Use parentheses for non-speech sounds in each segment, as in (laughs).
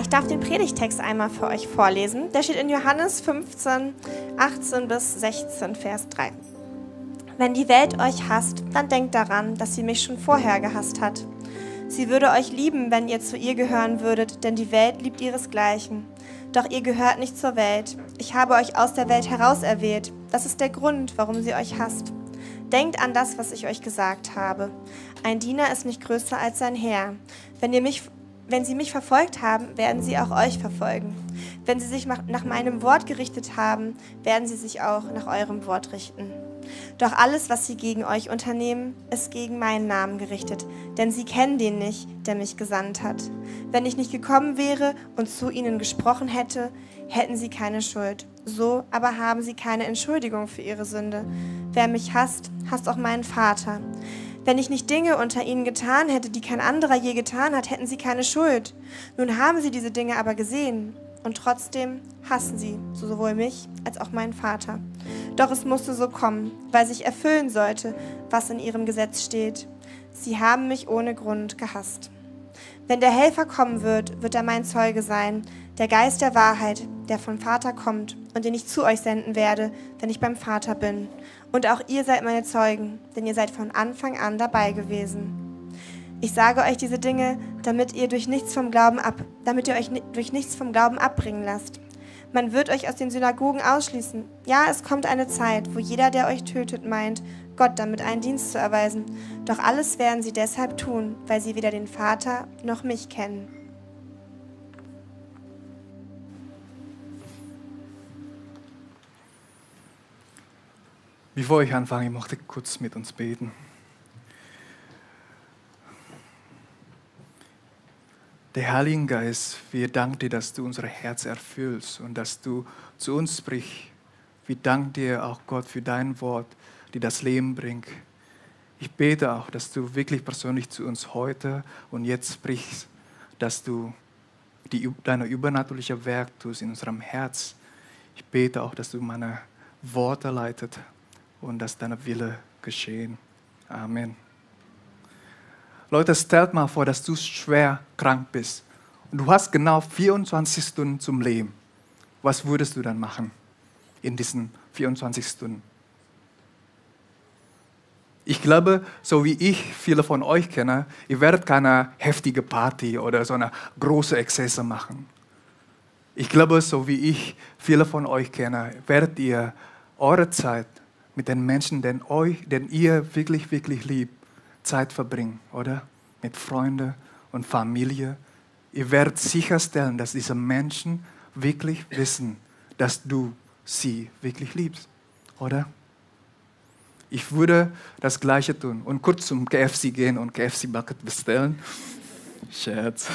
Ich darf den Predigtext einmal für euch vorlesen. Der steht in Johannes 15, 18 bis 16, Vers 3. Wenn die Welt euch hasst, dann denkt daran, dass sie mich schon vorher gehasst hat. Sie würde euch lieben, wenn ihr zu ihr gehören würdet, denn die Welt liebt ihresgleichen. Doch ihr gehört nicht zur Welt. Ich habe euch aus der Welt herauserwählt. Das ist der Grund, warum sie euch hasst. Denkt an das, was ich euch gesagt habe. Ein Diener ist nicht größer als sein Herr. Wenn ihr mich wenn sie mich verfolgt haben, werden sie auch euch verfolgen. Wenn sie sich nach meinem Wort gerichtet haben, werden sie sich auch nach eurem Wort richten. Doch alles, was sie gegen euch unternehmen, ist gegen meinen Namen gerichtet, denn sie kennen den nicht, der mich gesandt hat. Wenn ich nicht gekommen wäre und zu ihnen gesprochen hätte, hätten sie keine Schuld. So aber haben sie keine Entschuldigung für ihre Sünde. Wer mich hasst, hasst auch meinen Vater. Wenn ich nicht Dinge unter ihnen getan hätte, die kein anderer je getan hat, hätten sie keine Schuld. Nun haben sie diese Dinge aber gesehen und trotzdem hassen sie sowohl mich als auch meinen Vater. Doch es musste so kommen, weil sich erfüllen sollte, was in ihrem Gesetz steht. Sie haben mich ohne Grund gehasst. Wenn der Helfer kommen wird, wird er mein Zeuge sein, der Geist der Wahrheit, der vom Vater kommt und den ich zu euch senden werde, wenn ich beim Vater bin. Und auch ihr seid meine Zeugen, denn ihr seid von Anfang an dabei gewesen. Ich sage euch diese Dinge, damit ihr durch nichts vom Glauben ab, damit ihr euch durch nichts vom Glauben abbringen lasst. Man wird euch aus den Synagogen ausschließen. Ja, es kommt eine Zeit, wo jeder, der euch tötet, meint, Gott damit einen Dienst zu erweisen. Doch alles werden sie deshalb tun, weil sie weder den Vater noch mich kennen. Bevor ich anfange, ich möchte kurz mit uns beten. Der Heilige Geist, wir danken dir, dass du unser Herz erfüllst und dass du zu uns sprichst. Wir danken dir auch, Gott, für dein Wort, die das Leben bringt. Ich bete auch, dass du wirklich persönlich zu uns heute und jetzt sprichst, dass du die, deine übernatürliche Werk tust in unserem Herz. Ich bete auch, dass du meine Worte leitet und dass dein Wille geschehen. Amen. Leute, stellt mal vor, dass du schwer krank bist und du hast genau 24 Stunden zum Leben. Was würdest du dann machen in diesen 24 Stunden? Ich glaube, so wie ich viele von euch kenne, ihr werdet keine heftige Party oder so eine große Exzesse machen. Ich glaube, so wie ich viele von euch kenne, werdet ihr eure Zeit mit den Menschen, den, euch, den ihr wirklich, wirklich liebt, Zeit verbringen, oder? Mit Freunden und Familie. Ihr werdet sicherstellen, dass diese Menschen wirklich wissen, dass du sie wirklich liebst, oder? Ich würde das Gleiche tun und kurz zum KFC gehen und KFC Bucket bestellen. Scherz.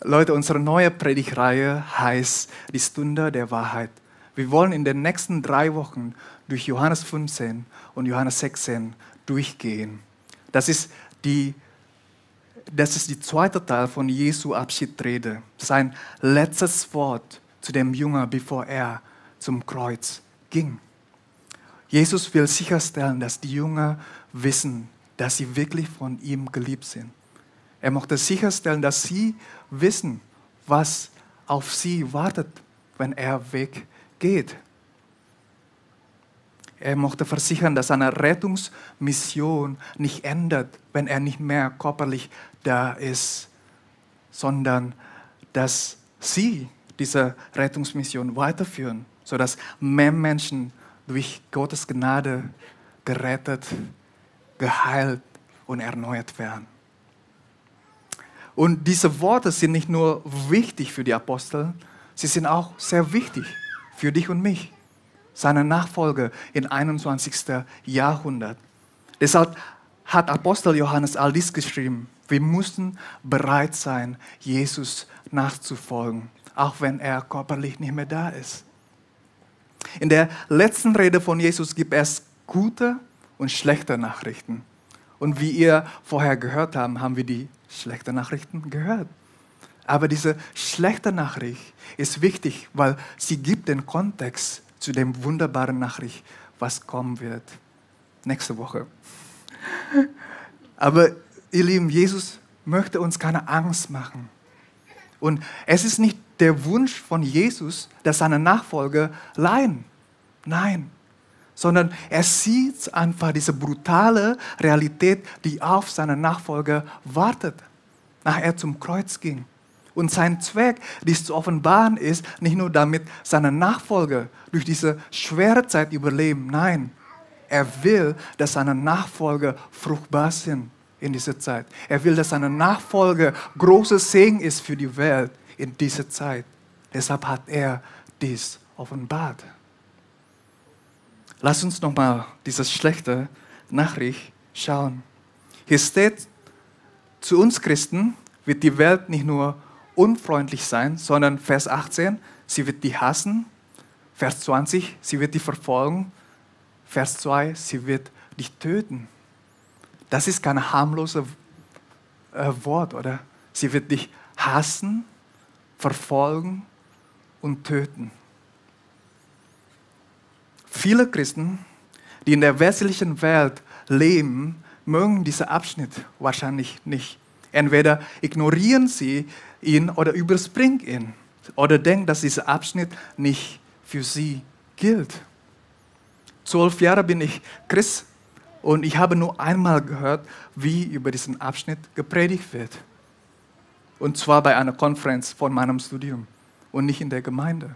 Leute, unsere neue Predigreihe heißt Die Stunde der Wahrheit. Wir wollen in den nächsten drei Wochen durch Johannes 15 und Johannes 16 durchgehen. Das ist die, das ist die zweite Teil von Jesu Abschiedsrede, sein letztes Wort zu dem Jünger, bevor er zum Kreuz ging. Jesus will sicherstellen, dass die Jünger wissen, dass sie wirklich von ihm geliebt sind. Er möchte sicherstellen, dass sie wissen, was auf sie wartet, wenn er weggeht geht. Er möchte versichern, dass seine Rettungsmission nicht endet, wenn er nicht mehr körperlich da ist, sondern dass sie diese Rettungsmission weiterführen, sodass mehr Menschen durch Gottes Gnade gerettet, geheilt und erneuert werden. Und diese Worte sind nicht nur wichtig für die Apostel, sie sind auch sehr wichtig für dich und mich, seine Nachfolge im 21. Jahrhundert. Deshalb hat Apostel Johannes all dies geschrieben. Wir müssen bereit sein, Jesus nachzufolgen, auch wenn er körperlich nicht mehr da ist. In der letzten Rede von Jesus gibt es gute und schlechte Nachrichten. Und wie ihr vorher gehört habt, haben wir die schlechten Nachrichten gehört. Aber diese schlechte Nachricht ist wichtig, weil sie gibt den Kontext zu dem wunderbaren Nachricht, was kommen wird nächste Woche. Aber ihr Lieben, Jesus möchte uns keine Angst machen. Und es ist nicht der Wunsch von Jesus, dass seine Nachfolger leiden. Nein, sondern er sieht einfach diese brutale Realität, die auf seine Nachfolger wartet, nachdem er zum Kreuz ging. Und sein Zweck, dies zu offenbaren, ist nicht nur damit seine Nachfolger durch diese schwere Zeit überleben. Nein, er will, dass seine Nachfolger fruchtbar sind in dieser Zeit. Er will, dass seine Nachfolger großes Segen ist für die Welt in dieser Zeit. Deshalb hat er dies offenbart. Lass uns nochmal diese schlechte Nachricht schauen. Hier steht, zu uns Christen wird die Welt nicht nur unfreundlich sein, sondern Vers 18, sie wird die hassen. Vers 20, sie wird die verfolgen. Vers 2, sie wird dich töten. Das ist kein harmloses äh, Wort, oder? Sie wird dich hassen, verfolgen und töten. Viele Christen, die in der westlichen Welt leben, mögen diesen Abschnitt wahrscheinlich nicht. Entweder ignorieren sie ihn oder überspringen ihn oder denken, dass dieser Abschnitt nicht für sie gilt. Zwölf Jahre bin ich Christ und ich habe nur einmal gehört, wie über diesen Abschnitt gepredigt wird. Und zwar bei einer Konferenz von meinem Studium und nicht in der Gemeinde.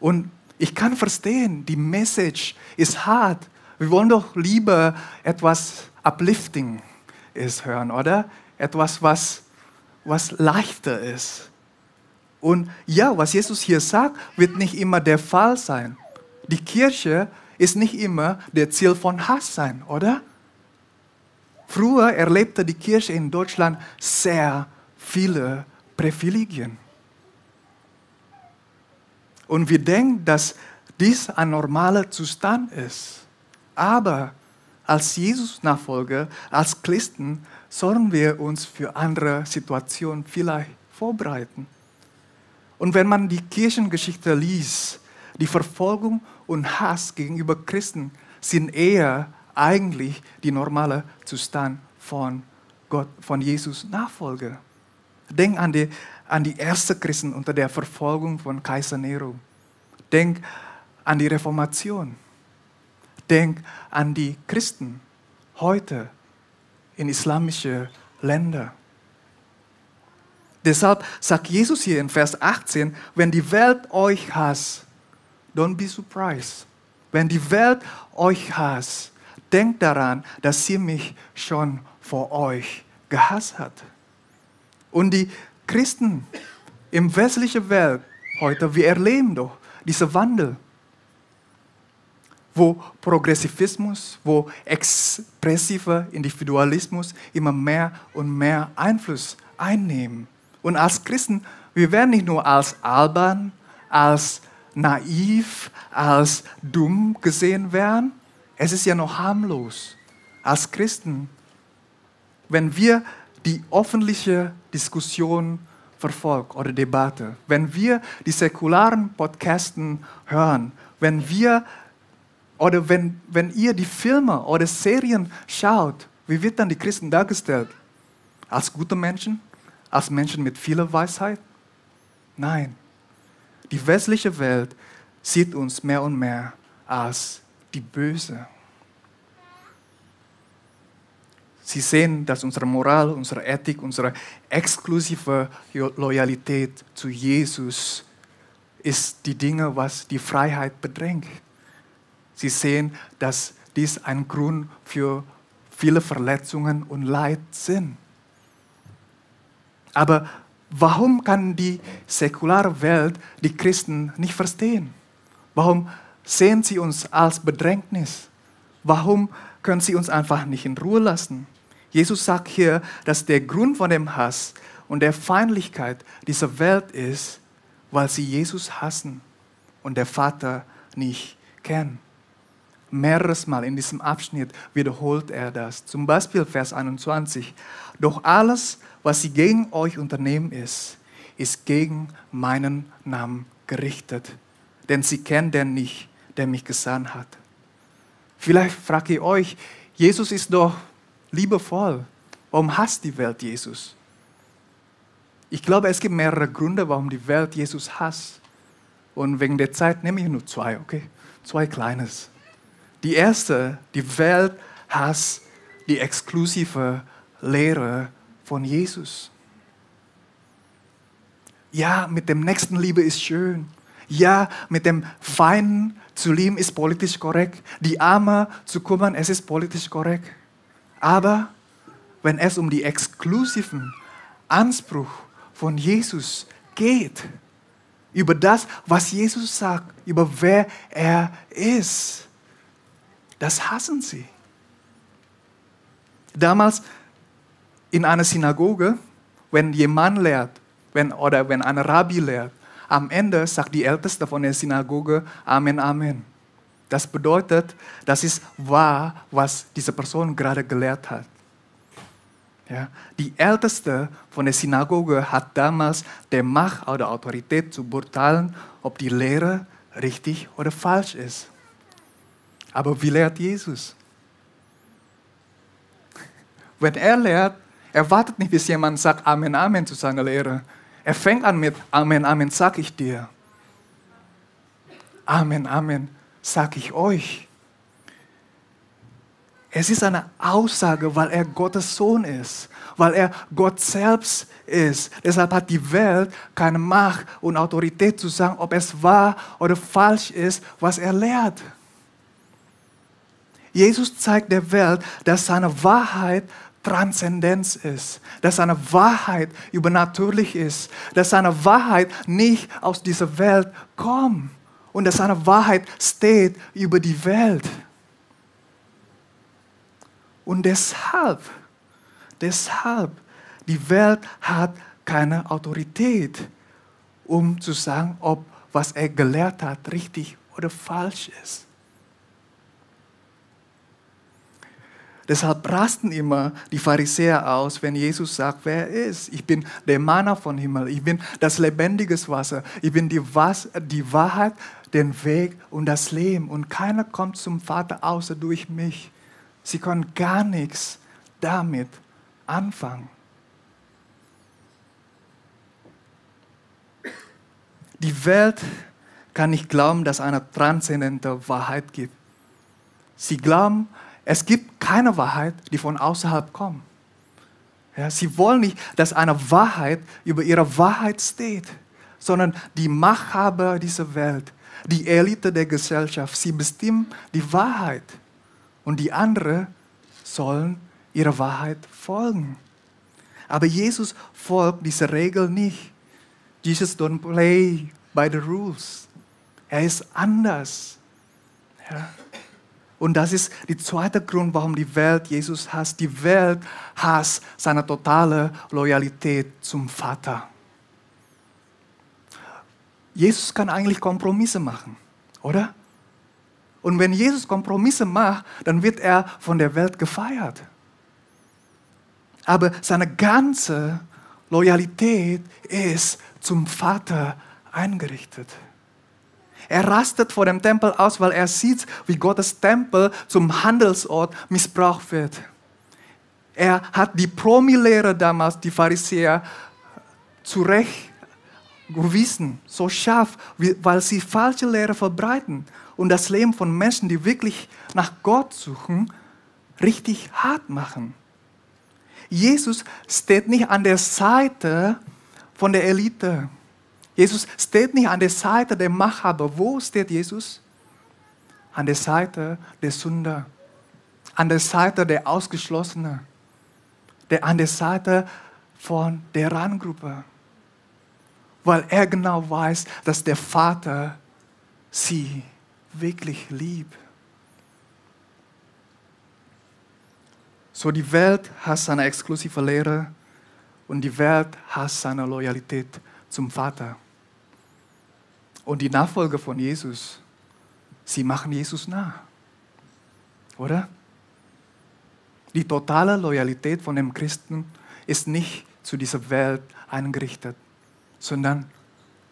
Und ich kann verstehen, die Message ist hart. Wir wollen doch lieber etwas uplifting ist hören, oder? Etwas, was, was leichter ist. Und ja, was Jesus hier sagt, wird nicht immer der Fall sein. Die Kirche ist nicht immer der Ziel von Hass sein, oder? Früher erlebte die Kirche in Deutschland sehr viele Privilegien. Und wir denken, dass dies ein normaler Zustand ist. Aber als Jesus-Nachfolger, als Christen, sollen wir uns für andere Situationen vielleicht vorbereiten. Und wenn man die Kirchengeschichte liest, die Verfolgung und Hass gegenüber Christen sind eher eigentlich die normale Zustand von Gott, von Jesus Nachfolger. Denk an die an die ersten Christen unter der Verfolgung von Kaiser Nero. Denk an die Reformation. Denk an die Christen heute in islamischen Ländern. Deshalb sagt Jesus hier in Vers 18, wenn die Welt euch hasst, don't be surprised. Wenn die Welt euch hasst, denkt daran, dass sie mich schon vor euch gehasst hat. Und die Christen im westlichen Welt heute, wir erleben doch diesen Wandel, wo Progressivismus, wo expressiver Individualismus immer mehr und mehr Einfluss einnehmen. Und als Christen, wir werden nicht nur als albern, als naiv, als dumm gesehen werden. Es ist ja noch harmlos. Als Christen, wenn wir die öffentliche Diskussion verfolgt oder Debatte, wenn wir die säkularen Podcasten hören, wenn wir oder wenn, wenn ihr die Filme oder Serien schaut, wie wird dann die Christen dargestellt? Als gute Menschen? Als Menschen mit viel Weisheit? Nein. Die westliche Welt sieht uns mehr und mehr als die Böse. Sie sehen, dass unsere Moral, unsere Ethik, unsere exklusive Loyalität zu Jesus ist die Dinge, was die Freiheit bedrängt. Sie sehen, dass dies ein Grund für viele Verletzungen und Leid sind. Aber warum kann die säkulare Welt die Christen nicht verstehen? Warum sehen sie uns als Bedrängnis? Warum können sie uns einfach nicht in Ruhe lassen. Jesus sagt hier, dass der Grund von dem Hass und der Feindlichkeit dieser Welt ist, weil sie Jesus hassen und der Vater nicht kennen. Mehreres Mal in diesem Abschnitt wiederholt er das. Zum Beispiel Vers 21. Doch alles, was sie gegen euch unternehmen ist, ist gegen meinen Namen gerichtet. Denn sie kennen den nicht, der mich gesandt hat. Vielleicht fragt ihr euch, Jesus ist doch liebevoll. Warum hasst die Welt Jesus? Ich glaube, es gibt mehrere Gründe, warum die Welt Jesus hasst. Und wegen der Zeit nehme ich nur zwei, okay? Zwei kleines. Die erste, die Welt hasst die exklusive Lehre von Jesus. Ja, mit dem nächsten Liebe ist schön. Ja, mit dem Feinden zu lieben ist politisch korrekt. Die Arme zu kümmern, es ist politisch korrekt. Aber wenn es um die exklusiven Anspruch von Jesus geht, über das, was Jesus sagt, über wer er ist, das hassen sie. Damals in einer Synagoge, wenn jemand lehrt, wenn, oder wenn ein Rabbi lehrt, am Ende sagt die Älteste von der Synagoge Amen, Amen. Das bedeutet, das ist wahr, was diese Person gerade gelehrt hat. Ja, die Älteste von der Synagoge hat damals die Macht oder Autorität zu beurteilen, ob die Lehre richtig oder falsch ist. Aber wie lehrt Jesus? Wenn er lehrt, er wartet nicht, bis jemand sagt Amen, Amen zu seiner Lehre. Er fängt an mit Amen, Amen, sag ich dir. Amen, Amen, sag ich euch. Es ist eine Aussage, weil er Gottes Sohn ist, weil er Gott selbst ist. Deshalb hat die Welt keine Macht und Autorität zu sagen, ob es wahr oder falsch ist, was er lehrt. Jesus zeigt der Welt, dass seine Wahrheit Transzendenz ist, dass seine Wahrheit übernatürlich ist, dass seine Wahrheit nicht aus dieser Welt kommt und dass seine Wahrheit steht über die Welt. Und deshalb, deshalb, die Welt hat keine Autorität, um zu sagen, ob was er gelehrt hat richtig oder falsch ist. Deshalb rasten immer die Pharisäer aus, wenn Jesus sagt, wer er ist. Ich bin der Manna von Himmel. Ich bin das lebendige Wasser. Ich bin die, Was die Wahrheit, den Weg und das Leben. Und keiner kommt zum Vater außer durch mich. Sie können gar nichts damit anfangen. Die Welt kann nicht glauben, dass es eine transzendente Wahrheit gibt. Sie glauben, es gibt keine Wahrheit, die von außerhalb kommt. Ja, sie wollen nicht, dass eine Wahrheit über ihre Wahrheit steht, sondern die Machthaber dieser Welt, die Elite der Gesellschaft, sie bestimmen die Wahrheit und die anderen sollen ihrer Wahrheit folgen. Aber Jesus folgt dieser Regel nicht. Jesus don't play by the rules. Er ist anders. Ja. Und das ist der zweite Grund, warum die Welt Jesus hasst. Die Welt hasst seine totale Loyalität zum Vater. Jesus kann eigentlich Kompromisse machen, oder? Und wenn Jesus Kompromisse macht, dann wird er von der Welt gefeiert. Aber seine ganze Loyalität ist zum Vater eingerichtet. Er rastet vor dem Tempel aus, weil er sieht, wie Gottes Tempel zum Handelsort missbraucht wird. Er hat die Promilehre damals, die Pharisäer, zurecht gewissen, so scharf, weil sie falsche Lehre verbreiten und das Leben von Menschen, die wirklich nach Gott suchen, richtig hart machen. Jesus steht nicht an der Seite von der Elite. Jesus steht nicht an der Seite der Machthaber. Wo steht Jesus? An der Seite der Sünder, an der Seite der Ausgeschlossenen, der, an der Seite von der Randgruppe. Weil er genau weiß, dass der Vater sie wirklich liebt. So die Welt hasst seine exklusive Lehre und die Welt hasst seine Loyalität zum Vater. Und die Nachfolger von Jesus, sie machen Jesus nah. Oder? Die totale Loyalität von dem Christen ist nicht zu dieser Welt eingerichtet, sondern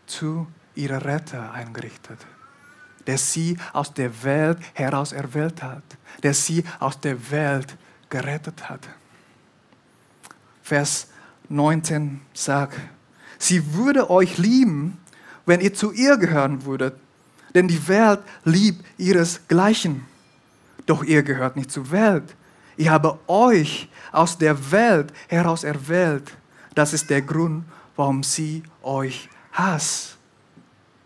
zu ihrer Retter eingerichtet, der sie aus der Welt heraus erwählt hat, der sie aus der Welt gerettet hat. Vers 19 sagt, sie würde euch lieben, wenn ihr zu ihr gehören würdet, denn die Welt liebt ihresgleichen. Doch ihr gehört nicht zur Welt. Ich habe euch aus der Welt heraus erwählt. Das ist der Grund, warum sie euch hasst.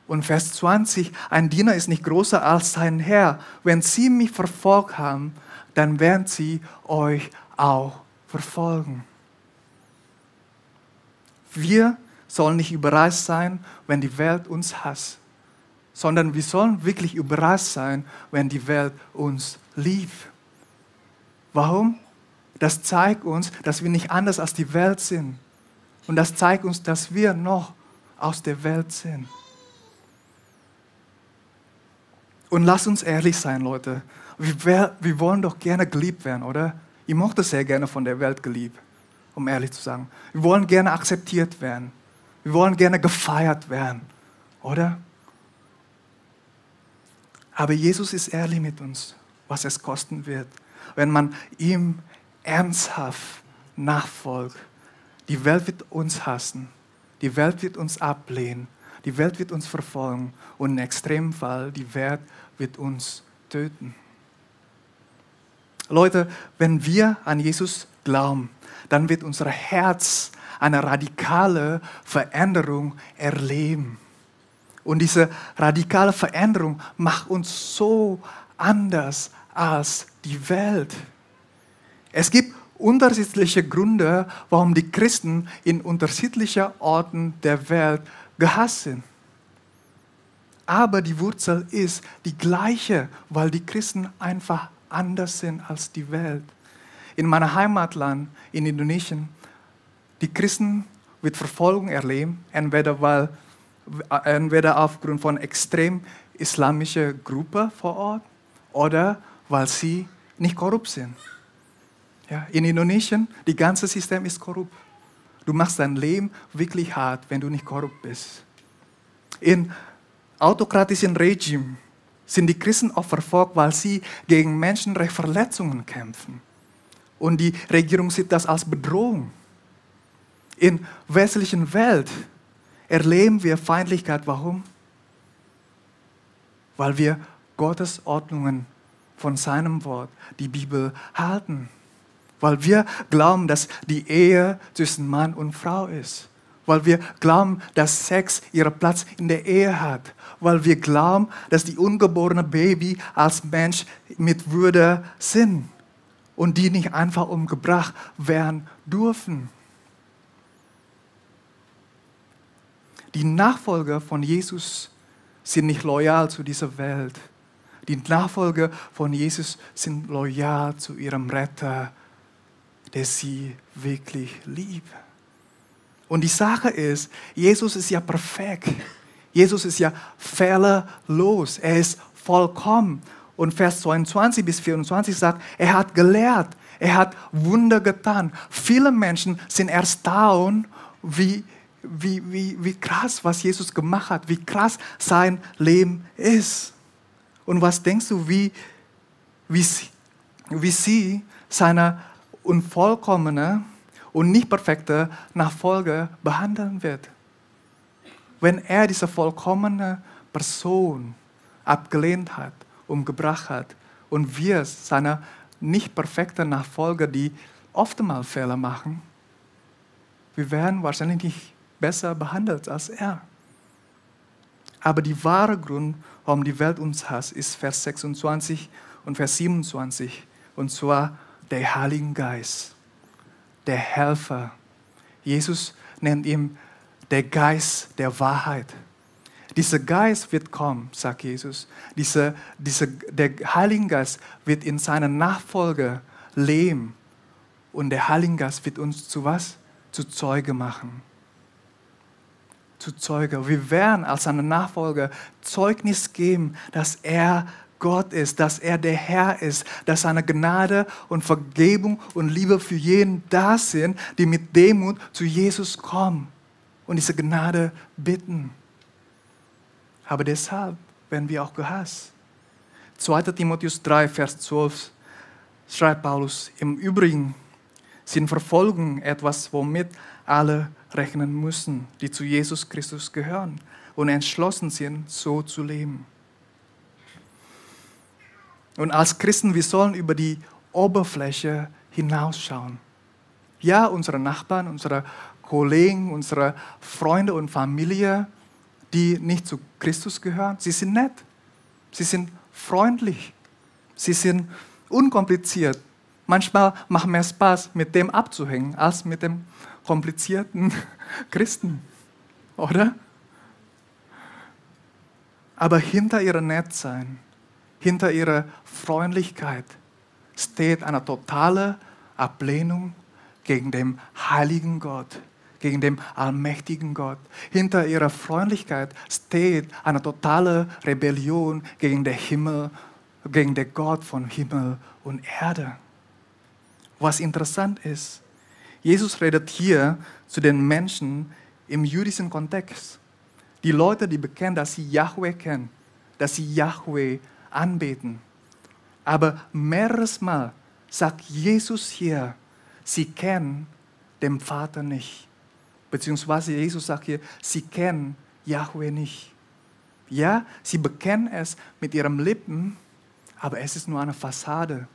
Und Vers 20, ein Diener ist nicht größer als sein Herr. Wenn sie mich verfolgt haben, dann werden sie euch auch verfolgen. Wir sollen nicht überrascht sein, wenn die Welt uns hasst, sondern wir sollen wirklich überrascht sein, wenn die Welt uns liebt. Warum? Das zeigt uns, dass wir nicht anders als die Welt sind. Und das zeigt uns, dass wir noch aus der Welt sind. Und lass uns ehrlich sein, Leute. Wir, wir wollen doch gerne geliebt werden, oder? Ich mochte sehr gerne von der Welt geliebt, um ehrlich zu sagen. Wir wollen gerne akzeptiert werden. Wir wollen gerne gefeiert werden, oder? Aber Jesus ist ehrlich mit uns, was es kosten wird, wenn man ihm ernsthaft nachfolgt. Die Welt wird uns hassen, die Welt wird uns ablehnen, die Welt wird uns verfolgen und im Extremfall die Welt wird uns töten. Leute, wenn wir an Jesus glauben, dann wird unser Herz eine radikale Veränderung erleben. Und diese radikale Veränderung macht uns so anders als die Welt. Es gibt unterschiedliche Gründe, warum die Christen in unterschiedlichen Orten der Welt gehasst sind. Aber die Wurzel ist die gleiche, weil die Christen einfach anders sind als die Welt. In meinem Heimatland, in Indonesien, die Christen wird Verfolgung erleben, entweder, weil, entweder aufgrund von extrem islamischer Gruppe vor Ort oder weil sie nicht korrupt sind. Ja, in Indonesien, das ganze System ist korrupt. Du machst dein Leben wirklich hart, wenn du nicht korrupt bist. In autokratischen Regimen sind die Christen oft verfolgt, weil sie gegen Menschenrechtsverletzungen kämpfen. Und die Regierung sieht das als Bedrohung. In westlichen Welt erleben wir Feindlichkeit. Warum? Weil wir Gottes Ordnungen von seinem Wort, die Bibel, halten. Weil wir glauben, dass die Ehe zwischen Mann und Frau ist. Weil wir glauben, dass Sex ihren Platz in der Ehe hat. Weil wir glauben, dass die ungeborene Baby als Mensch mit Würde sind und die nicht einfach umgebracht werden dürfen. Die Nachfolger von Jesus sind nicht loyal zu dieser Welt. Die Nachfolger von Jesus sind loyal zu ihrem Retter, der sie wirklich liebt. Und die Sache ist, Jesus ist ja perfekt. Jesus ist ja fehlerlos. Er ist vollkommen. Und Vers 22 bis 24 sagt, er hat gelehrt, er hat Wunder getan. Viele Menschen sind erstaunt, wie, wie, wie, wie krass, was Jesus gemacht hat, wie krass sein Leben ist. Und was denkst du, wie, wie, sie, wie sie seine unvollkommene und nicht perfekte Nachfolger behandeln wird? Wenn er diese vollkommene Person abgelehnt hat, umgebracht hat und wir seine nicht perfekten Nachfolger, die oftmals Fehler machen, wir werden wahrscheinlich nicht besser behandelt als er. Aber der wahre Grund, warum die Welt uns hasst, ist Vers 26 und Vers 27. Und zwar der Heilige Geist, der Helfer. Jesus nennt ihn der Geist der Wahrheit. Dieser Geist wird kommen, sagt Jesus. Diese, diese, der Heilige Geist wird in seinen Nachfolger leben Und der Heilige Geist wird uns zu was? Zu Zeuge machen. Zu Zeuge. Wir werden als seine Nachfolger Zeugnis geben, dass er Gott ist, dass er der Herr ist, dass seine Gnade und Vergebung und Liebe für jeden da sind, die mit Demut zu Jesus kommen und diese Gnade bitten. Aber deshalb werden wir auch gehasst. 2. Timotheus 3, Vers 12 schreibt Paulus, im Übrigen sind Verfolgungen etwas, womit alle rechnen müssen, die zu Jesus Christus gehören und entschlossen sind, so zu leben. Und als Christen, wir sollen über die Oberfläche hinausschauen. Ja, unsere Nachbarn, unsere Kollegen, unsere Freunde und Familie, die nicht zu Christus gehören, sie sind nett, sie sind freundlich, sie sind unkompliziert. Manchmal macht mehr Spaß, mit dem abzuhängen, als mit dem komplizierten (laughs) Christen, oder? Aber hinter ihrer Nettsein, hinter ihrer Freundlichkeit steht eine totale Ablehnung gegen den heiligen Gott, gegen den allmächtigen Gott. Hinter ihrer Freundlichkeit steht eine totale Rebellion gegen den Himmel, gegen den Gott von Himmel und Erde. Was interessant ist, Jesus redet hier zu den Menschen im jüdischen Kontext. Die Leute, die bekennen, dass sie Yahweh kennen, dass sie Yahweh anbeten. Aber mehreres Mal sagt Jesus hier, sie kennen den Vater nicht. Beziehungsweise Jesus sagt hier, sie kennen Yahweh nicht. Ja, sie bekennen es mit ihren Lippen, aber es ist nur eine Fassade.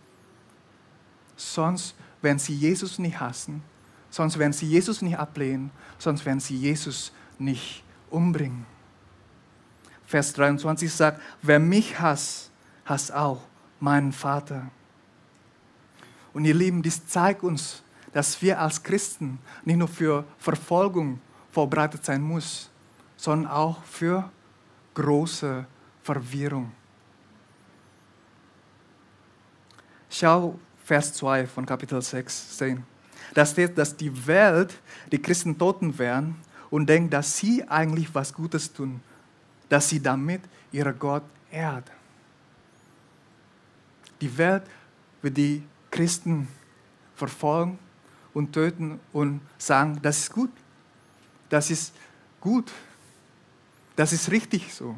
Sonst werden sie Jesus nicht hassen, sonst werden sie Jesus nicht ablehnen, sonst werden sie Jesus nicht umbringen. Vers 23 sagt, wer mich hasst, hasst auch meinen Vater. Und ihr Lieben, dies zeigt uns, dass wir als Christen nicht nur für Verfolgung vorbereitet sein müssen, sondern auch für große Verwirrung. Schau Vers 2 von Kapitel 6 sehen. Da steht, dass die Welt die Christen toten werden und denkt, dass sie eigentlich was Gutes tun, dass sie damit ihren Gott ehrt. Die Welt wird die Christen verfolgen und töten und sagen, das ist gut, das ist gut, das ist richtig so.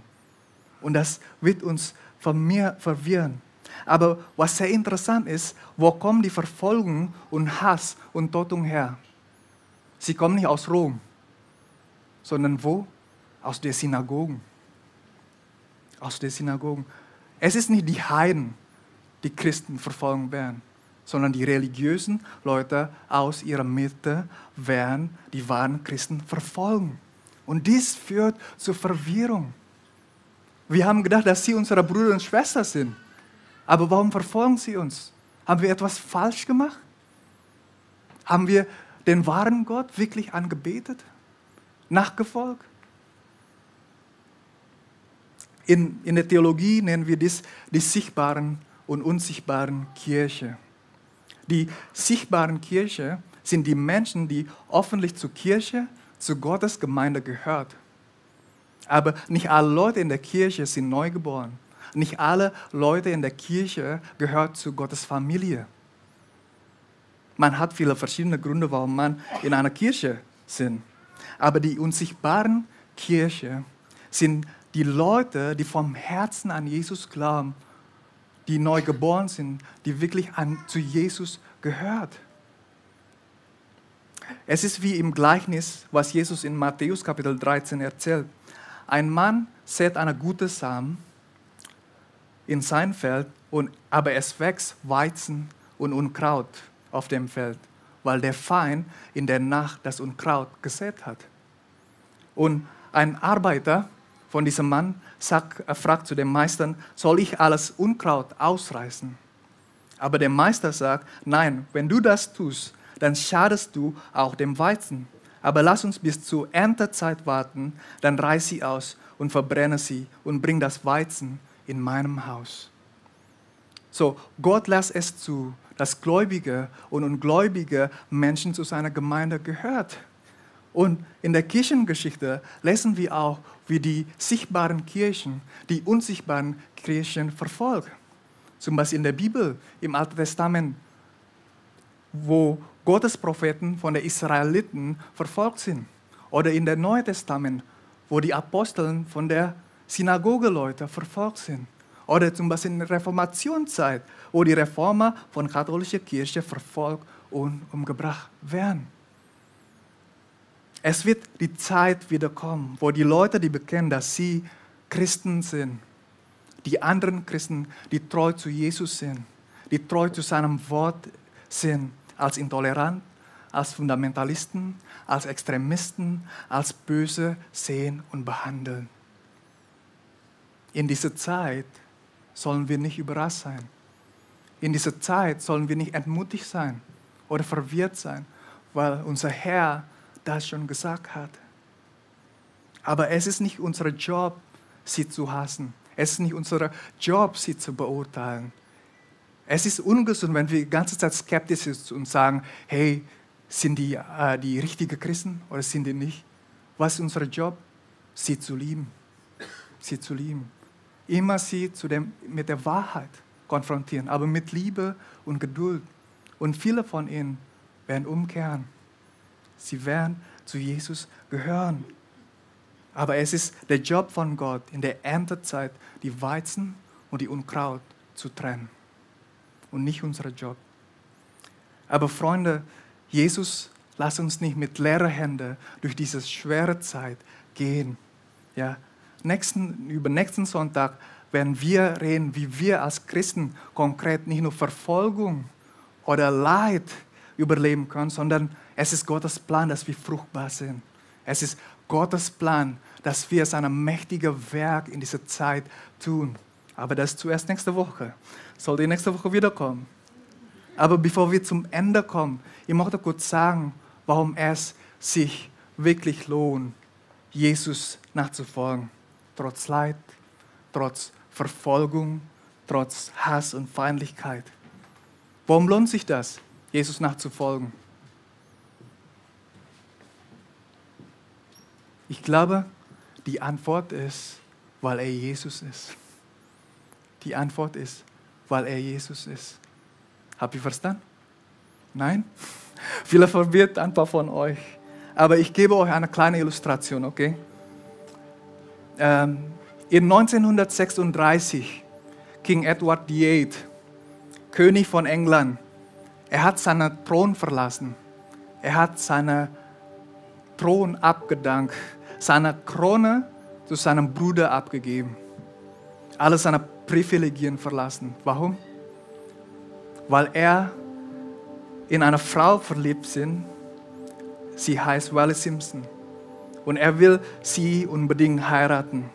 Und das wird uns verwirren. Aber was sehr interessant ist, wo kommen die Verfolgung und Hass und Tötung her? Sie kommen nicht aus Rom, sondern wo? Aus den Synagogen. Aus den Synagogen. Es ist nicht die Heiden, die Christen verfolgen werden, sondern die religiösen Leute aus ihrer Mitte werden die wahren Christen verfolgen. Und dies führt zur Verwirrung. Wir haben gedacht, dass sie unsere Brüder und Schwestern sind. Aber warum verfolgen sie uns? Haben wir etwas falsch gemacht? Haben wir den wahren Gott wirklich angebetet? Nachgefolgt? In, in der Theologie nennen wir dies die sichtbaren und unsichtbaren Kirche. Die sichtbaren Kirche sind die Menschen, die öffentlich zur Kirche, zu Gottes Gemeinde gehört. Aber nicht alle Leute in der Kirche sind neugeboren. Nicht alle Leute in der Kirche gehören zu Gottes Familie. Man hat viele verschiedene Gründe, warum man in einer Kirche ist. Aber die unsichtbaren Kirche sind die Leute, die vom Herzen an Jesus glauben, die neu geboren sind, die wirklich an, zu Jesus gehört. Es ist wie im Gleichnis, was Jesus in Matthäus Kapitel 13 erzählt. Ein Mann sät eine gute Samen in sein Feld, und, aber es wächst Weizen und Unkraut auf dem Feld, weil der Feind in der Nacht das Unkraut gesät hat. Und ein Arbeiter von diesem Mann sagt, er fragt zu dem Meister, soll ich alles Unkraut ausreißen? Aber der Meister sagt, nein, wenn du das tust, dann schadest du auch dem Weizen. Aber lass uns bis zur Erntezeit warten, dann reiß sie aus und verbrenne sie und bring das Weizen in meinem Haus. So, Gott lässt es zu, dass gläubige und ungläubige Menschen zu seiner Gemeinde gehört. Und in der Kirchengeschichte lesen wir auch, wie die sichtbaren Kirchen die unsichtbaren Kirchen verfolgen. Zum Beispiel in der Bibel, im Alten Testament, wo Gottes Propheten von den Israeliten verfolgt sind. Oder in dem Neuen Testament, wo die Aposteln von der Synagogeleute verfolgt sind. Oder zum Beispiel in der Reformationszeit, wo die Reformer von der katholischen Kirche verfolgt und umgebracht werden. Es wird die Zeit wieder kommen, wo die Leute, die bekennen, dass sie Christen sind, die anderen Christen, die treu zu Jesus sind, die treu zu seinem Wort sind, als intolerant, als Fundamentalisten, als Extremisten, als böse sehen und behandeln. In dieser Zeit sollen wir nicht überrascht sein. In dieser Zeit sollen wir nicht entmutigt sein oder verwirrt sein, weil unser Herr das schon gesagt hat. Aber es ist nicht unser Job, sie zu hassen. Es ist nicht unser Job, sie zu beurteilen. Es ist ungesund, wenn wir die ganze Zeit skeptisch sind und sagen, hey, sind die äh, die richtigen Christen oder sind die nicht? Was ist unser Job? Sie zu lieben. Sie zu lieben. Immer sie zu dem, mit der Wahrheit konfrontieren, aber mit Liebe und Geduld. Und viele von ihnen werden umkehren. Sie werden zu Jesus gehören. Aber es ist der Job von Gott in der Erntezeit, die Weizen und die Unkraut zu trennen. Und nicht unser Job. Aber Freunde, Jesus, lass uns nicht mit leeren Händen durch diese schwere Zeit gehen. Ja, nächsten, über nächsten Sonntag werden wir reden, wie wir als Christen konkret nicht nur Verfolgung oder Leid überleben können, sondern es ist Gottes Plan, dass wir fruchtbar sind. Es ist Gottes Plan, dass wir sein mächtiges Werk in dieser Zeit tun. Aber das zuerst nächste Woche. Sollte nächste Woche wiederkommen. Aber bevor wir zum Ende kommen, ich möchte kurz sagen, warum es sich wirklich lohnt, Jesus nachzufolgen. Trotz Leid, trotz Verfolgung, trotz Hass und Feindlichkeit. Warum lohnt sich das, Jesus nachzufolgen? Ich glaube, die Antwort ist, weil er Jesus ist. Die Antwort ist, weil er Jesus ist. Habt ihr verstanden? Nein? (laughs) Vielleicht verwirrt ein paar von euch. Aber ich gebe euch eine kleine Illustration, okay? Ähm, in 1936 King Edward VIII, König von England, er hat seinen Thron verlassen. Er hat seinen Thron abgedankt seine Krone zu seinem Bruder abgegeben. Alle seine Privilegien verlassen. Warum? Weil er in eine Frau verliebt ist. Sie heißt Wally Simpson. Und er will sie unbedingt heiraten.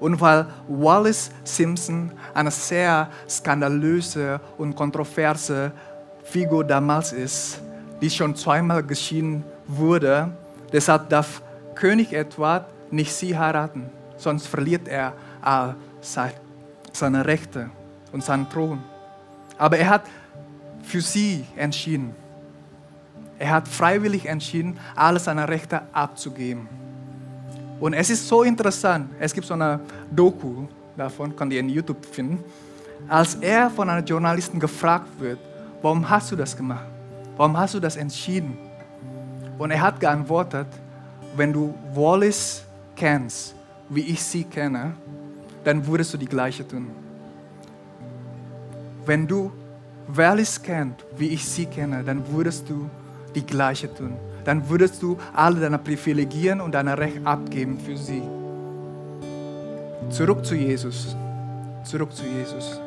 Und weil Wallace Simpson eine sehr skandalöse und kontroverse Figur damals ist, die schon zweimal geschieden wurde, deshalb darf König Edward nicht sie heiraten, sonst verliert er all seine Rechte und seinen Thron. Aber er hat für sie entschieden. Er hat freiwillig entschieden, alle seine Rechte abzugeben. Und es ist so interessant, es gibt so eine Doku davon, kann ihr in YouTube finden, als er von einer Journalistin gefragt wird, warum hast du das gemacht? Warum hast du das entschieden? Und er hat geantwortet, wenn du Wallace kennst, wie ich sie kenne, dann würdest du die gleiche tun. Wenn du Wallace kennst, wie ich sie kenne, dann würdest du die gleiche tun. Dann würdest du alle deine Privilegien und deine Recht abgeben für sie. Zurück zu Jesus. Zurück zu Jesus.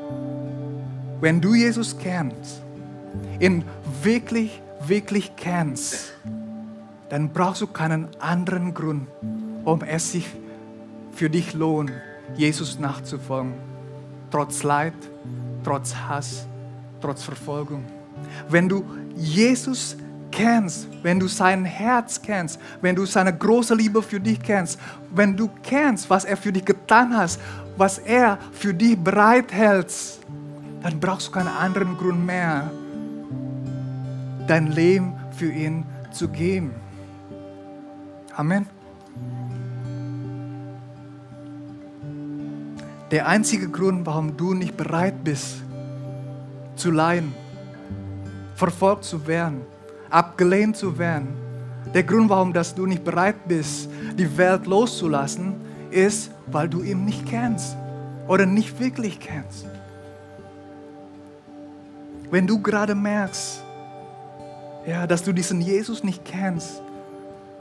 Wenn du Jesus kennst, ihn wirklich, wirklich kennst, dann brauchst du keinen anderen Grund, um es sich für dich lohnt, Jesus nachzufolgen. Trotz Leid, trotz Hass, trotz Verfolgung. Wenn du Jesus kennst, wenn du sein Herz kennst, wenn du seine große Liebe für dich kennst, wenn du kennst, was er für dich getan hat, was er für dich bereithält, dann brauchst du keinen anderen Grund mehr, dein Leben für ihn zu geben. Amen. Der einzige Grund, warum du nicht bereit bist, zu leiden, verfolgt zu werden, abgelehnt zu werden, der Grund, warum dass du nicht bereit bist, die Welt loszulassen, ist, weil du ihn nicht kennst oder nicht wirklich kennst. Wenn du gerade merkst, ja, dass du diesen Jesus nicht kennst,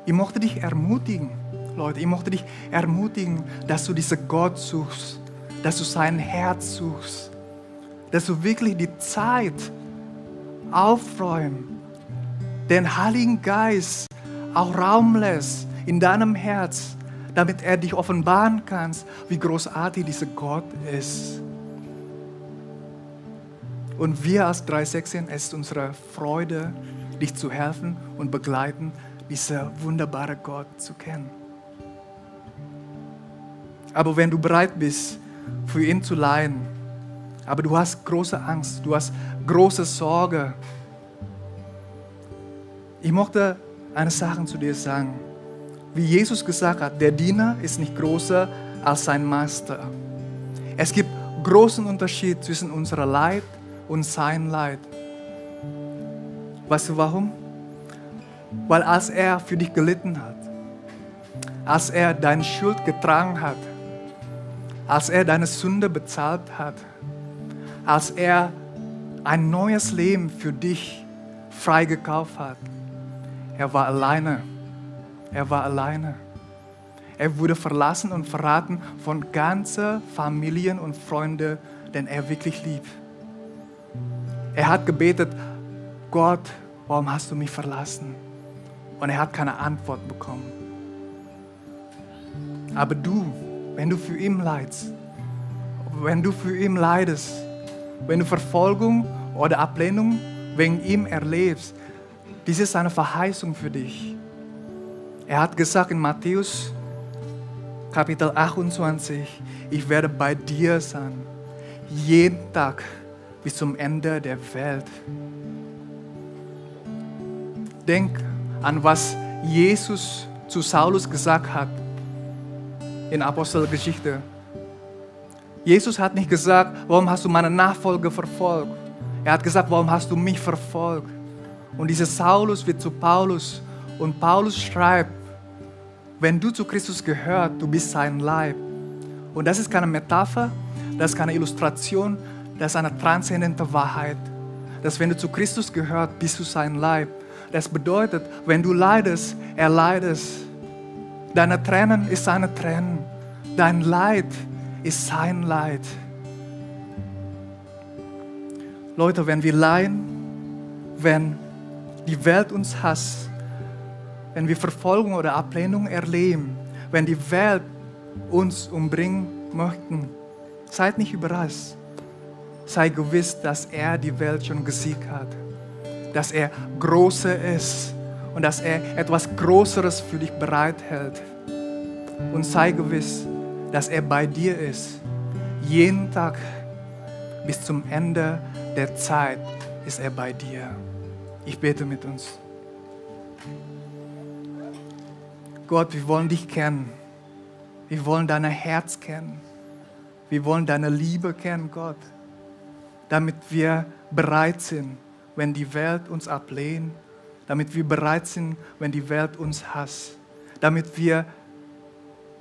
ich möchte dich ermutigen, Leute, ich möchte dich ermutigen, dass du diesen Gott suchst, dass du sein Herz suchst, dass du wirklich die Zeit aufräumen, den Heiligen Geist auch Raum lässt in deinem Herz, damit er dich offenbaren kann, wie großartig dieser Gott ist. Und wir als 316, es ist unsere Freude, dich zu helfen und begleiten, dieser wunderbare Gott zu kennen. Aber wenn du bereit bist, für ihn zu leiden, aber du hast große Angst, du hast große Sorge, ich möchte eine Sache zu dir sagen. Wie Jesus gesagt hat, der Diener ist nicht größer als sein Meister. Es gibt großen Unterschied zwischen unserer Leid und sein Leid. Weißt du warum? Weil als er für dich gelitten hat, als er deine Schuld getragen hat, als er deine Sünde bezahlt hat, als er ein neues Leben für dich freigekauft hat, er war alleine. Er war alleine. Er wurde verlassen und verraten von ganzen Familien und Freunden, den er wirklich liebt. Er hat gebetet, Gott, warum hast du mich verlassen? Und er hat keine Antwort bekommen. Aber du, wenn du für ihn leidest, wenn du für ihn leidest, wenn du Verfolgung oder Ablehnung wegen ihm erlebst, dies ist eine Verheißung für dich. Er hat gesagt in Matthäus Kapitel 28, ich werde bei dir sein, jeden Tag bis zum Ende der Welt. Denk an, was Jesus zu Saulus gesagt hat in Apostelgeschichte. Jesus hat nicht gesagt, warum hast du meine Nachfolge verfolgt? Er hat gesagt, warum hast du mich verfolgt? Und dieser Saulus wird zu Paulus und Paulus schreibt, wenn du zu Christus gehört, du bist sein Leib. Und das ist keine Metapher, das ist keine Illustration, das ist eine transzendente Wahrheit. Dass wenn du zu Christus gehört, bist du sein Leib. Das bedeutet, wenn du leidest, er leidest. Deine Tränen ist seine Tränen. Dein Leid ist sein Leid. Leute, wenn wir leiden, wenn die Welt uns hasst, wenn wir Verfolgung oder Ablehnung erleben, wenn die Welt uns umbringen möchten, seid nicht überrascht. Sei gewiss, dass er die Welt schon gesiegt hat, dass er größer ist und dass er etwas Größeres für dich bereithält. Und sei gewiss, dass er bei dir ist. Jeden Tag bis zum Ende der Zeit ist er bei dir. Ich bete mit uns. Gott, wir wollen dich kennen. Wir wollen dein Herz kennen. Wir wollen deine Liebe kennen, Gott. Damit wir bereit sind, wenn die Welt uns ablehnt. Damit wir bereit sind, wenn die Welt uns hasst. Damit wir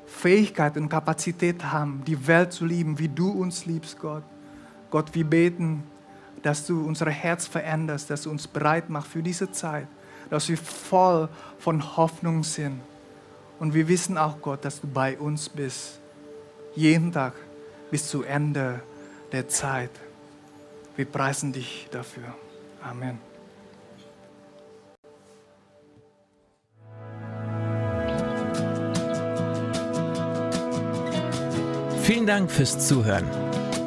Fähigkeit und Kapazität haben, die Welt zu lieben, wie du uns liebst, Gott. Gott, wir beten dass du unser Herz veränderst, dass du uns bereit machst für diese Zeit, dass wir voll von Hoffnung sind. Und wir wissen auch, Gott, dass du bei uns bist, jeden Tag bis zu Ende der Zeit. Wir preisen dich dafür. Amen. Vielen Dank fürs Zuhören.